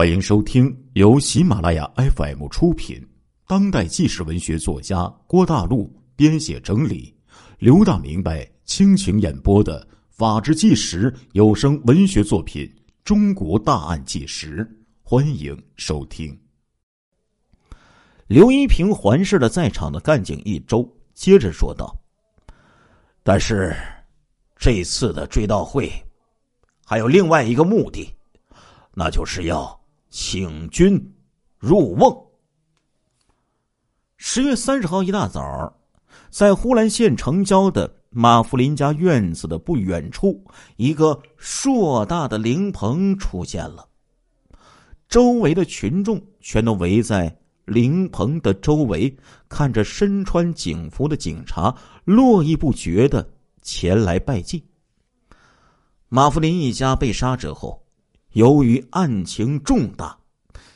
欢迎收听由喜马拉雅 FM 出品、当代纪实文学作家郭大陆编写整理、刘大明白倾情演播的《法制纪实》有声文学作品《中国大案纪实》，欢迎收听。刘一平环视了在场的干警一周，接着说道：“但是，这次的追悼会还有另外一个目的，那就是要……”请君入瓮。十月三十号一大早，在呼兰县城郊的马福林家院子的不远处，一个硕大的灵棚出现了。周围的群众全都围在灵棚的周围，看着身穿警服的警察络绎不绝的前来拜祭。马福林一家被杀之后。由于案情重大，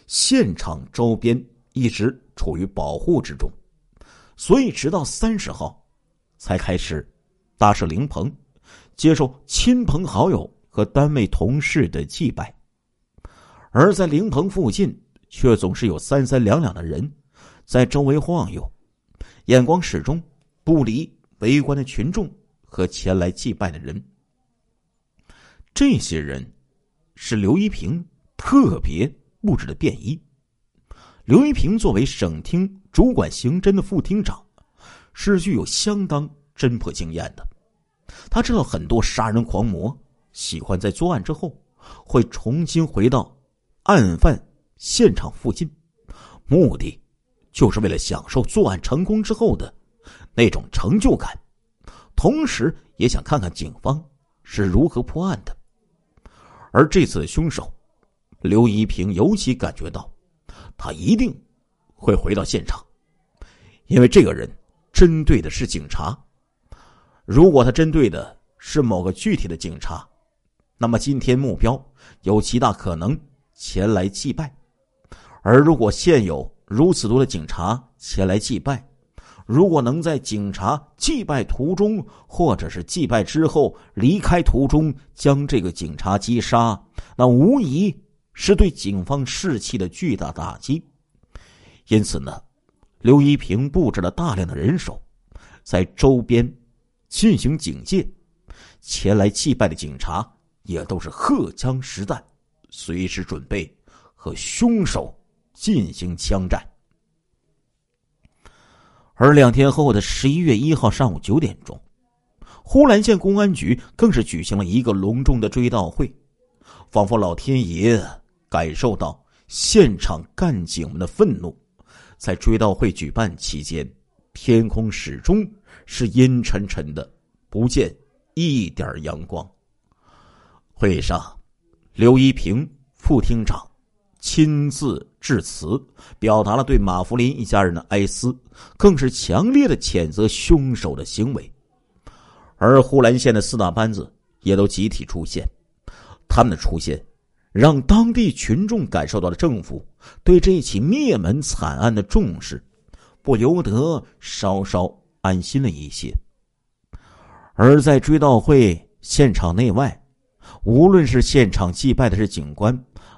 现场周边一直处于保护之中，所以直到三十号，才开始搭设灵棚，接受亲朋好友和单位同事的祭拜。而在灵棚附近，却总是有三三两两的人在周围晃悠，眼光始终不离围观的群众和前来祭拜的人。这些人。是刘一平特别布置的便衣。刘一平作为省厅主管刑侦的副厅长，是具有相当侦破经验的。他知道很多杀人狂魔喜欢在作案之后，会重新回到案犯现场附近，目的就是为了享受作案成功之后的那种成就感，同时也想看看警方是如何破案的。而这次的凶手，刘一平尤其感觉到，他一定会回到现场，因为这个人针对的是警察。如果他针对的是某个具体的警察，那么今天目标有极大可能前来祭拜。而如果现有如此多的警察前来祭拜，如果能在警察祭拜途中，或者是祭拜之后离开途中将这个警察击杀，那无疑是对警方士气的巨大打击。因此呢，刘一平布置了大量的人手，在周边进行警戒，前来祭拜的警察也都是荷枪实弹，随时准备和凶手进行枪战。而两天后的十一月一号上午九点钟，呼兰县公安局更是举行了一个隆重的追悼会，仿佛老天爷感受到现场干警们的愤怒。在追悼会举办期间，天空始终是阴沉沉的，不见一点阳光。会上，刘一平副厅长。亲自致辞，表达了对马福林一家人的哀思，更是强烈的谴责凶手的行为。而呼兰县的四大班子也都集体出现，他们的出现，让当地群众感受到了政府对这起灭门惨案的重视，不由得稍稍安心了一些。而在追悼会现场内外，无论是现场祭拜的是警官。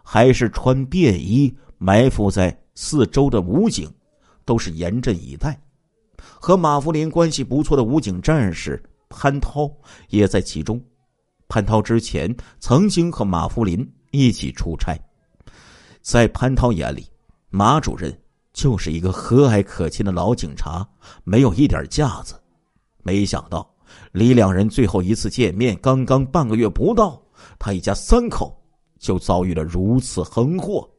还是穿便衣埋伏在四周的武警，都是严阵以待。和马福林关系不错的武警战士潘涛也在其中。潘涛之前曾经和马福林一起出差，在潘涛眼里，马主任就是一个和蔼可亲的老警察，没有一点架子。没想到，离两人最后一次见面刚刚半个月不到，他一家三口。就遭遇了如此横祸，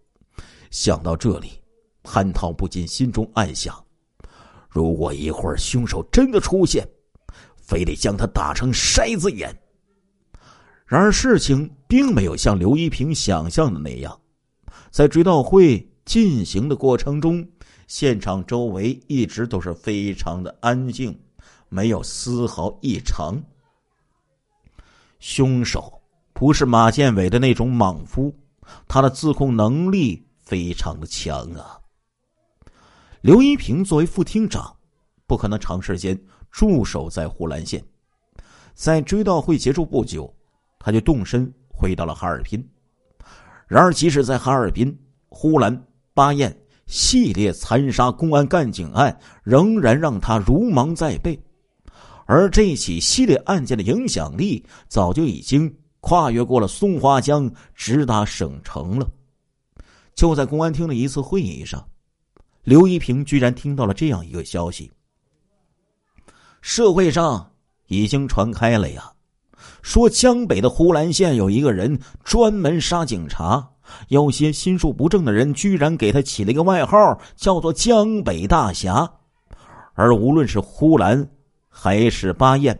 想到这里，潘涛不禁心中暗想：如果一会儿凶手真的出现，非得将他打成筛子眼。然而事情并没有像刘一平想象的那样，在追悼会进行的过程中，现场周围一直都是非常的安静，没有丝毫异常。凶手。不是马建伟的那种莽夫，他的自控能力非常的强啊。刘一平作为副厅长，不可能长时间驻守在呼兰县，在追悼会结束不久，他就动身回到了哈尔滨。然而，即使在哈尔滨，呼兰、巴彦系列残杀公安干警案仍然让他如芒在背，而这起系列案件的影响力早就已经跨越过了松花江，直达省城了。就在公安厅的一次会议上，刘一平居然听到了这样一个消息：社会上已经传开了呀。说江北的呼兰县有一个人专门杀警察，有些心术不正的人居然给他起了一个外号，叫做“江北大侠”。而无论是呼兰还是巴彦，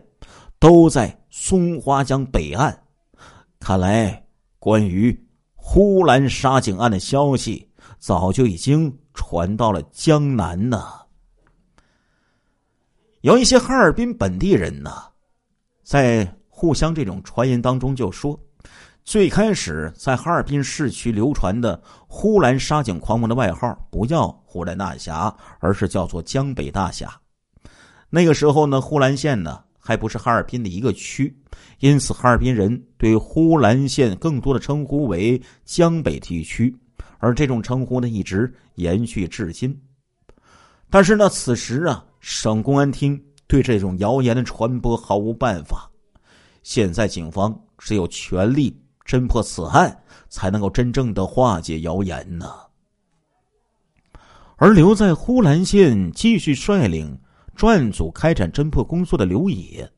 都在松花江北岸。看来，关于呼兰杀警案的消息早就已经传到了江南呢。有一些哈尔滨本地人呢，在。互相这种传言当中就说，最开始在哈尔滨市区流传的呼兰杀警狂魔的外号不叫呼兰大侠，而是叫做江北大侠。那个时候呢，呼兰县呢还不是哈尔滨的一个区，因此哈尔滨人对呼兰县更多的称呼为江北地区，而这种称呼呢一直延续至今。但是呢，此时啊，省公安厅对这种谣言的传播毫无办法。现在警方只有全力侦破此案，才能够真正的化解谣言呢。而留在呼兰县继续率领专案组开展侦破工作的刘野，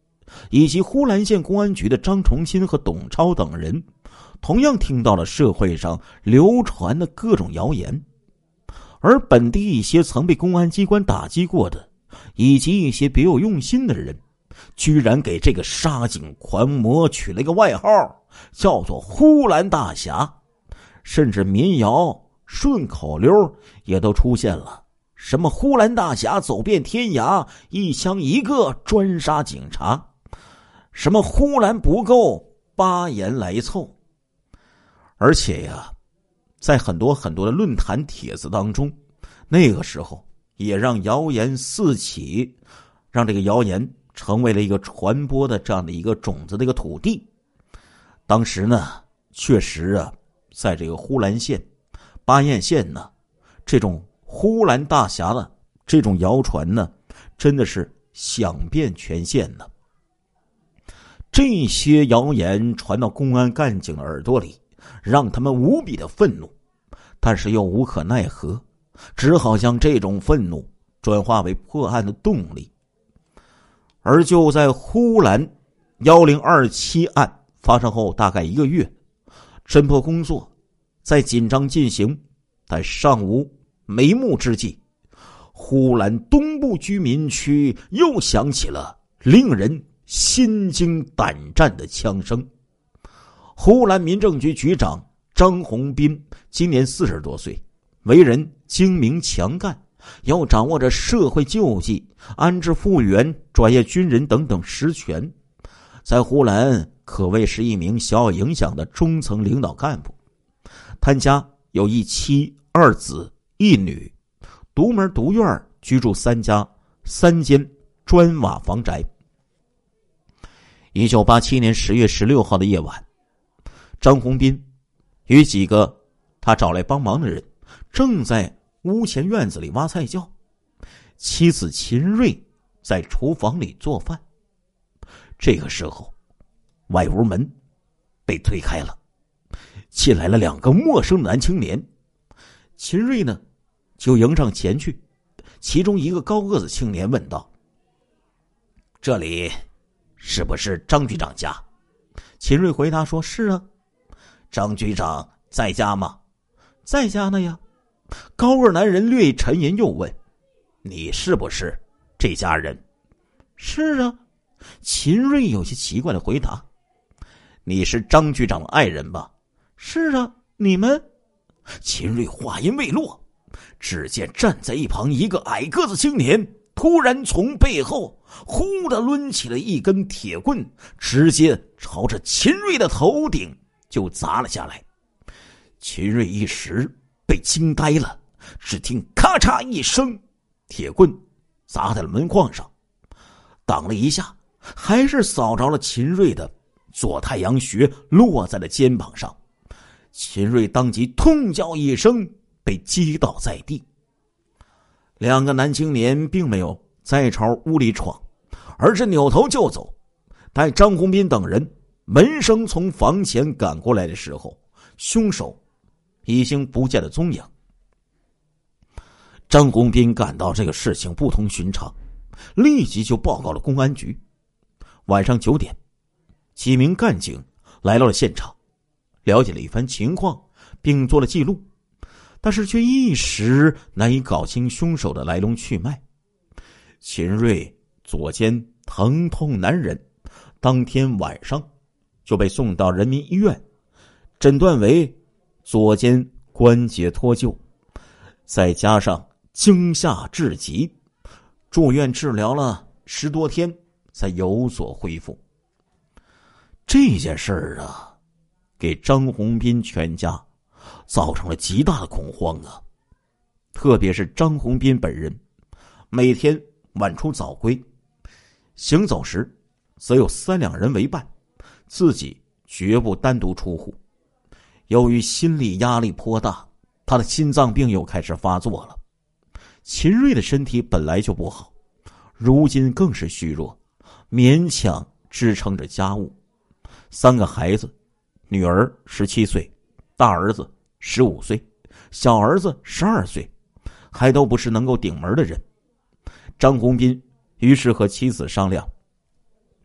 以及呼兰县公安局的张重新和董超等人，同样听到了社会上流传的各种谣言，而本地一些曾被公安机关打击过的，以及一些别有用心的人。居然给这个杀警狂魔取了一个外号，叫做“呼兰大侠”，甚至民谣、顺口溜也都出现了，什么“呼兰大侠走遍天涯，一枪一个专杀警察”，什么“呼兰不够，八言来凑”，而且呀，在很多很多的论坛帖子当中，那个时候也让谣言四起，让这个谣言。成为了一个传播的这样的一个种子的一个土地。当时呢，确实啊，在这个呼兰县、巴彦县呢，这种呼兰大侠的这种谣传呢，真的是响遍全县呢。这些谣言传到公安干警的耳朵里，让他们无比的愤怒，但是又无可奈何，只好将这种愤怒转化为破案的动力。而就在呼兰幺零二七案发生后大概一个月，侦破工作在紧张进行，但尚无眉目之际，呼兰东部居民区又响起了令人心惊胆战的枪声。呼兰民政局局长张宏斌今年四十多岁，为人精明强干。要掌握着社会救济、安置复员、转业军人等等实权，在呼兰可谓是一名小有影响的中层领导干部。他家有一妻二子一女，独门独院居住三家三间砖瓦房宅。一九八七年十月十六号的夜晚，张宏斌与几个他找来帮忙的人正在。屋前院子里挖菜窖，妻子秦瑞在厨房里做饭。这个时候，外屋门被推开了，进来了两个陌生的男青年。秦瑞呢，就迎上前去。其中一个高个子青年问道：“这里是不是张局长家？”秦瑞回答说：“是啊。”张局长在家吗？在家呢呀。高个男人略一沉吟，又问：“你是不是这家人？”“是啊。”秦瑞有些奇怪的回答。“你是张局长的爱人吧？”“是啊。”“你们？”秦瑞话音未落，只见站在一旁一个矮个子青年突然从背后忽的抡起了一根铁棍，直接朝着秦瑞的头顶就砸了下来。秦瑞一时。被惊呆了，只听咔嚓一声，铁棍砸在了门框上，挡了一下，还是扫着了秦瑞的左太阳穴，落在了肩膀上。秦瑞当即痛叫一声，被击倒在地。两个男青年并没有再朝屋里闯，而是扭头就走。待张宏斌等人闻声从房前赶过来的时候，凶手已经不见了踪影。张宏斌感到这个事情不同寻常，立即就报告了公安局。晚上九点，几名干警来到了现场，了解了一番情况，并做了记录，但是却一时难以搞清凶手的来龙去脉。秦瑞左肩疼痛难忍，当天晚上就被送到人民医院，诊断为左肩关节脱臼，再加上。惊吓至极，住院治疗了十多天，才有所恢复。这件事儿啊，给张宏斌全家造成了极大的恐慌啊！特别是张宏斌本人，每天晚出早归，行走时则有三两人为伴，自己绝不单独出户。由于心理压力颇大，他的心脏病又开始发作了。秦瑞的身体本来就不好，如今更是虚弱，勉强支撑着家务。三个孩子，女儿十七岁，大儿子十五岁，小儿子十二岁，还都不是能够顶门的人。张宏斌于是和妻子商量，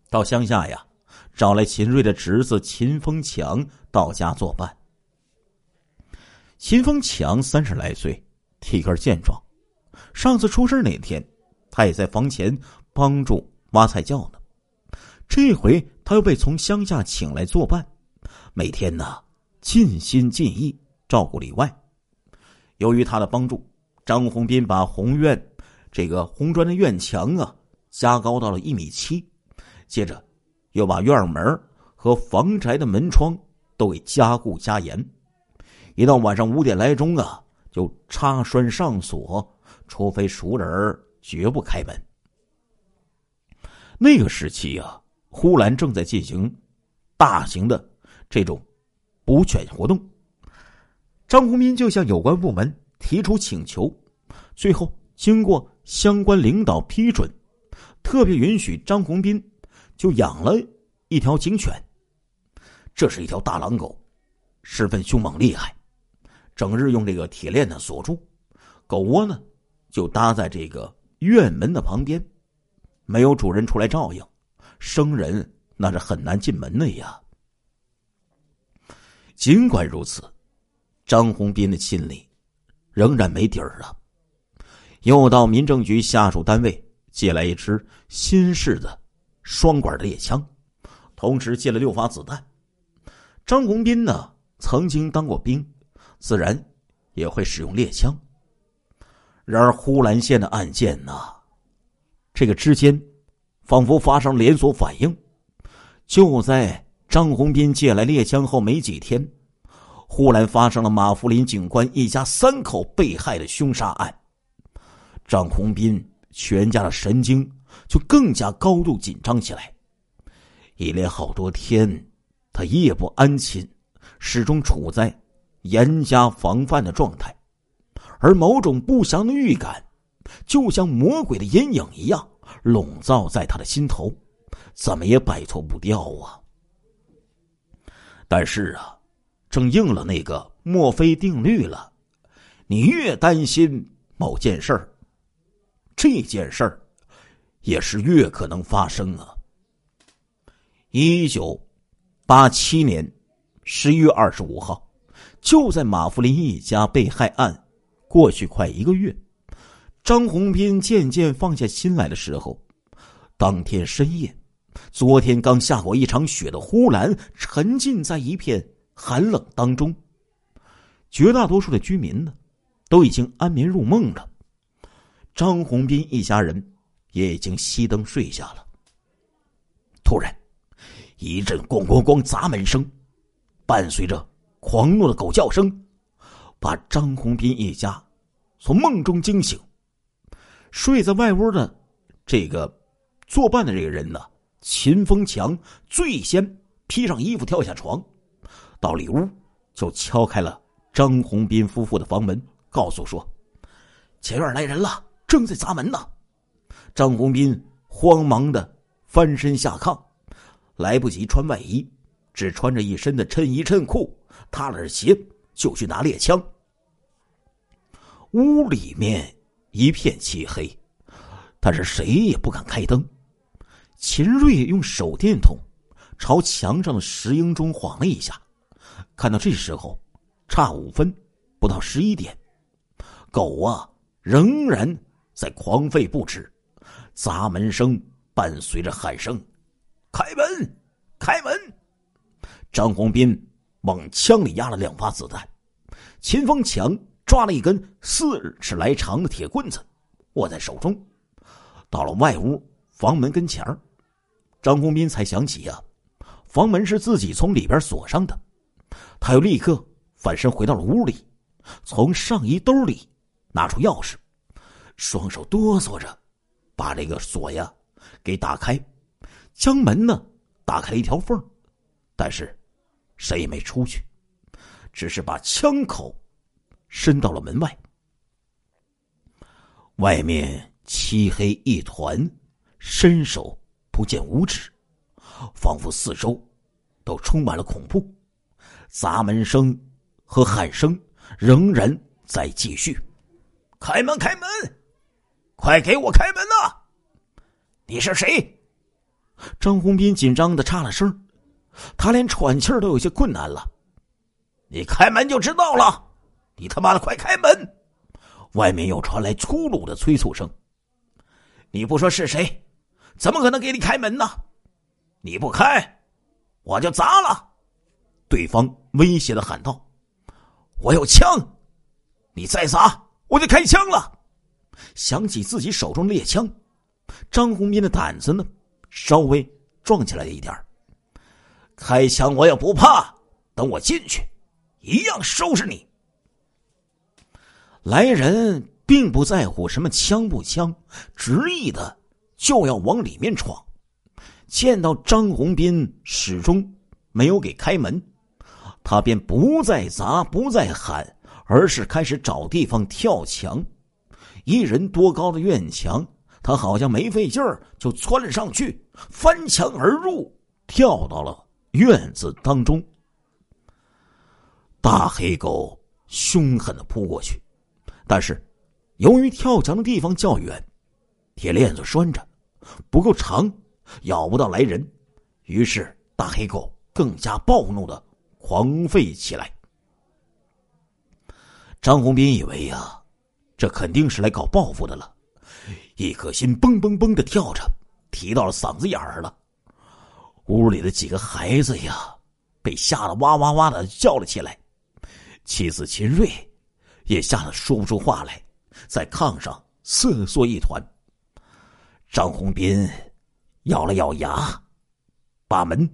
到乡下呀，找来秦瑞的侄子秦风强到家作伴。秦风强三十来岁，体格健壮。上次出事那天，他也在房前帮助挖菜窖呢。这回他又被从乡下请来作伴，每天呢尽心尽意照顾里外。由于他的帮助，张宏斌把红院这个红砖的院墙啊加高到了一米七，接着又把院门和房宅的门窗都给加固加严。一到晚上五点来钟啊，就插栓上锁。除非熟人，绝不开门。那个时期啊，呼兰正在进行大型的这种捕犬活动。张宏斌就向有关部门提出请求，最后经过相关领导批准，特别允许张宏斌就养了一条警犬。这是一条大狼狗，十分凶猛厉害，整日用这个铁链呢锁住，狗窝呢。就搭在这个院门的旁边，没有主人出来照应，生人那是很难进门的呀。尽管如此，张宏斌的心里仍然没底儿啊。又到民政局下属单位借来一支新式的双管猎枪，同时借了六发子弹。张宏斌呢，曾经当过兵，自然也会使用猎枪。然而，呼兰县的案件呢，这个之间仿佛发生连锁反应。就在张宏斌借来猎枪后没几天，忽然发生了马福林警官一家三口被害的凶杀案。张宏斌全家的神经就更加高度紧张起来，一连好多天，他夜不安寝，始终处在严加防范的状态。而某种不祥的预感，就像魔鬼的阴影一样笼罩在他的心头，怎么也摆脱不掉啊！但是啊，正应了那个墨菲定律了：你越担心某件事儿，这件事儿也是越可能发生啊！一九八七年十一月二十五号，就在马福林一家被害案。过去快一个月，张宏斌渐渐放下心来的时候，当天深夜，昨天刚下过一场雪的呼兰沉浸在一片寒冷当中。绝大多数的居民呢，都已经安眠入梦了。张宏斌一家人也已经熄灯睡下了。突然，一阵咣咣咣砸门声，伴随着狂怒的狗叫声，把张宏斌一家。从梦中惊醒，睡在外屋的这个作伴的这个人呢，秦风强最先披上衣服跳下床，到里屋就敲开了张红斌夫妇的房门，告诉说：“前院来人了，正在砸门呢。”张红斌慌忙的翻身下炕，来不及穿外衣，只穿着一身的衬衣衬裤，踏了鞋就去拿猎枪。屋里面一片漆黑，但是谁也不敢开灯。秦瑞用手电筒朝墙上的石英钟晃了一下，看到这时候差五分，不到十一点，狗啊仍然在狂吠不止，砸门声伴随着喊声：“开门，开门！”张红斌往枪里压了两发子弹，秦风强抓了一根四尺来长的铁棍子，握在手中，到了外屋房门跟前儿。张公斌才想起呀，房门是自己从里边锁上的，他又立刻反身回到了屋里，从上衣兜里拿出钥匙，双手哆嗦着把这个锁呀给打开，将门呢打开了一条缝，但是谁也没出去，只是把枪口伸到了门外。外面漆黑一团，伸手。不见五指，仿佛四周都充满了恐怖。砸门声和喊声仍然在继续。开门，开门！快给我开门呐！你是谁？张红斌紧张的插了声，他连喘气都有些困难了。你开门就知道了。你他妈的快开门！外面又传来粗鲁的催促声。你不说是谁？怎么可能给你开门呢？你不开，我就砸了！对方威胁的喊道：“我有枪，你再砸，我就开枪了。”想起自己手中的猎枪，张红斌的胆子呢，稍微壮起来一点开枪我也不怕，等我进去，一样收拾你。来人并不在乎什么枪不枪，执意的。就要往里面闯，见到张宏斌始终没有给开门，他便不再砸，不再喊，而是开始找地方跳墙。一人多高的院墙，他好像没费劲儿就窜了上去，翻墙而入，跳到了院子当中。大黑狗凶狠的扑过去，但是由于跳墙的地方较远。铁链子拴着，不够长，咬不到来人。于是大黑狗更加暴怒的狂吠起来。张红斌以为呀，这肯定是来搞报复的了，一颗心嘣嘣嘣的跳着，提到了嗓子眼儿了。屋里的几个孩子呀，被吓得哇哇哇的叫了起来。妻子秦瑞也吓得说不出话来，在炕上瑟缩一团。张红斌咬了咬牙，把门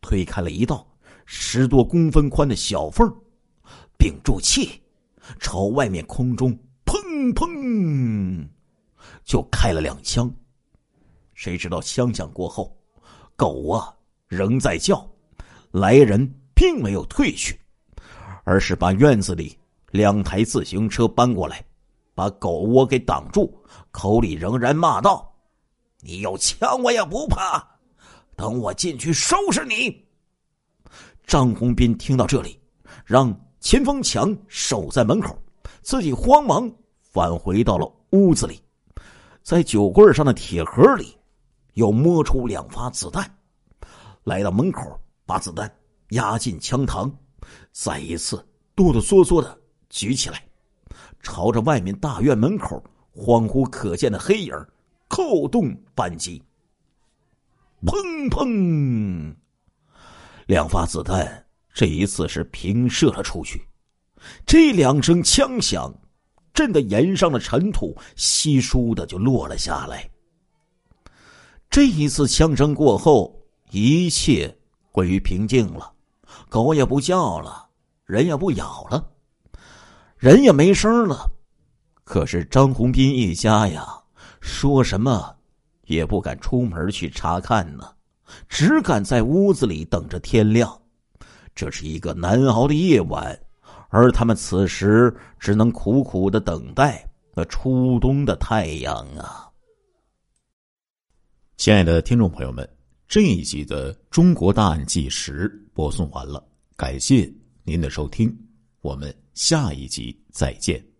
推开了一道十多公分宽的小缝，屏住气，朝外面空中砰砰就开了两枪。谁知道枪响过后，狗啊仍在叫，来人并没有退去，而是把院子里两台自行车搬过来，把狗窝给挡住，口里仍然骂道。你有枪，我也不怕。等我进去收拾你。张宏斌听到这里，让秦风强守在门口，自己慌忙返回到了屋子里，在酒柜上的铁盒里又摸出两发子弹，来到门口，把子弹压进枪膛，再一次哆哆嗦嗦的举起来，朝着外面大院门口恍惚可见的黑影扣动扳机，砰砰，两发子弹，这一次是平射了出去。这两声枪响，震得岩上的尘土稀疏的就落了下来。这一次枪声过后，一切归于平静了，狗也不叫了，人也不咬了，人也没声了。可是张红斌一家呀。说什么也不敢出门去查看呢，只敢在屋子里等着天亮。这是一个难熬的夜晚，而他们此时只能苦苦的等待那初冬的太阳啊！亲爱的听众朋友们，这一集的《中国大案纪实》播送完了，感谢您的收听，我们下一集再见。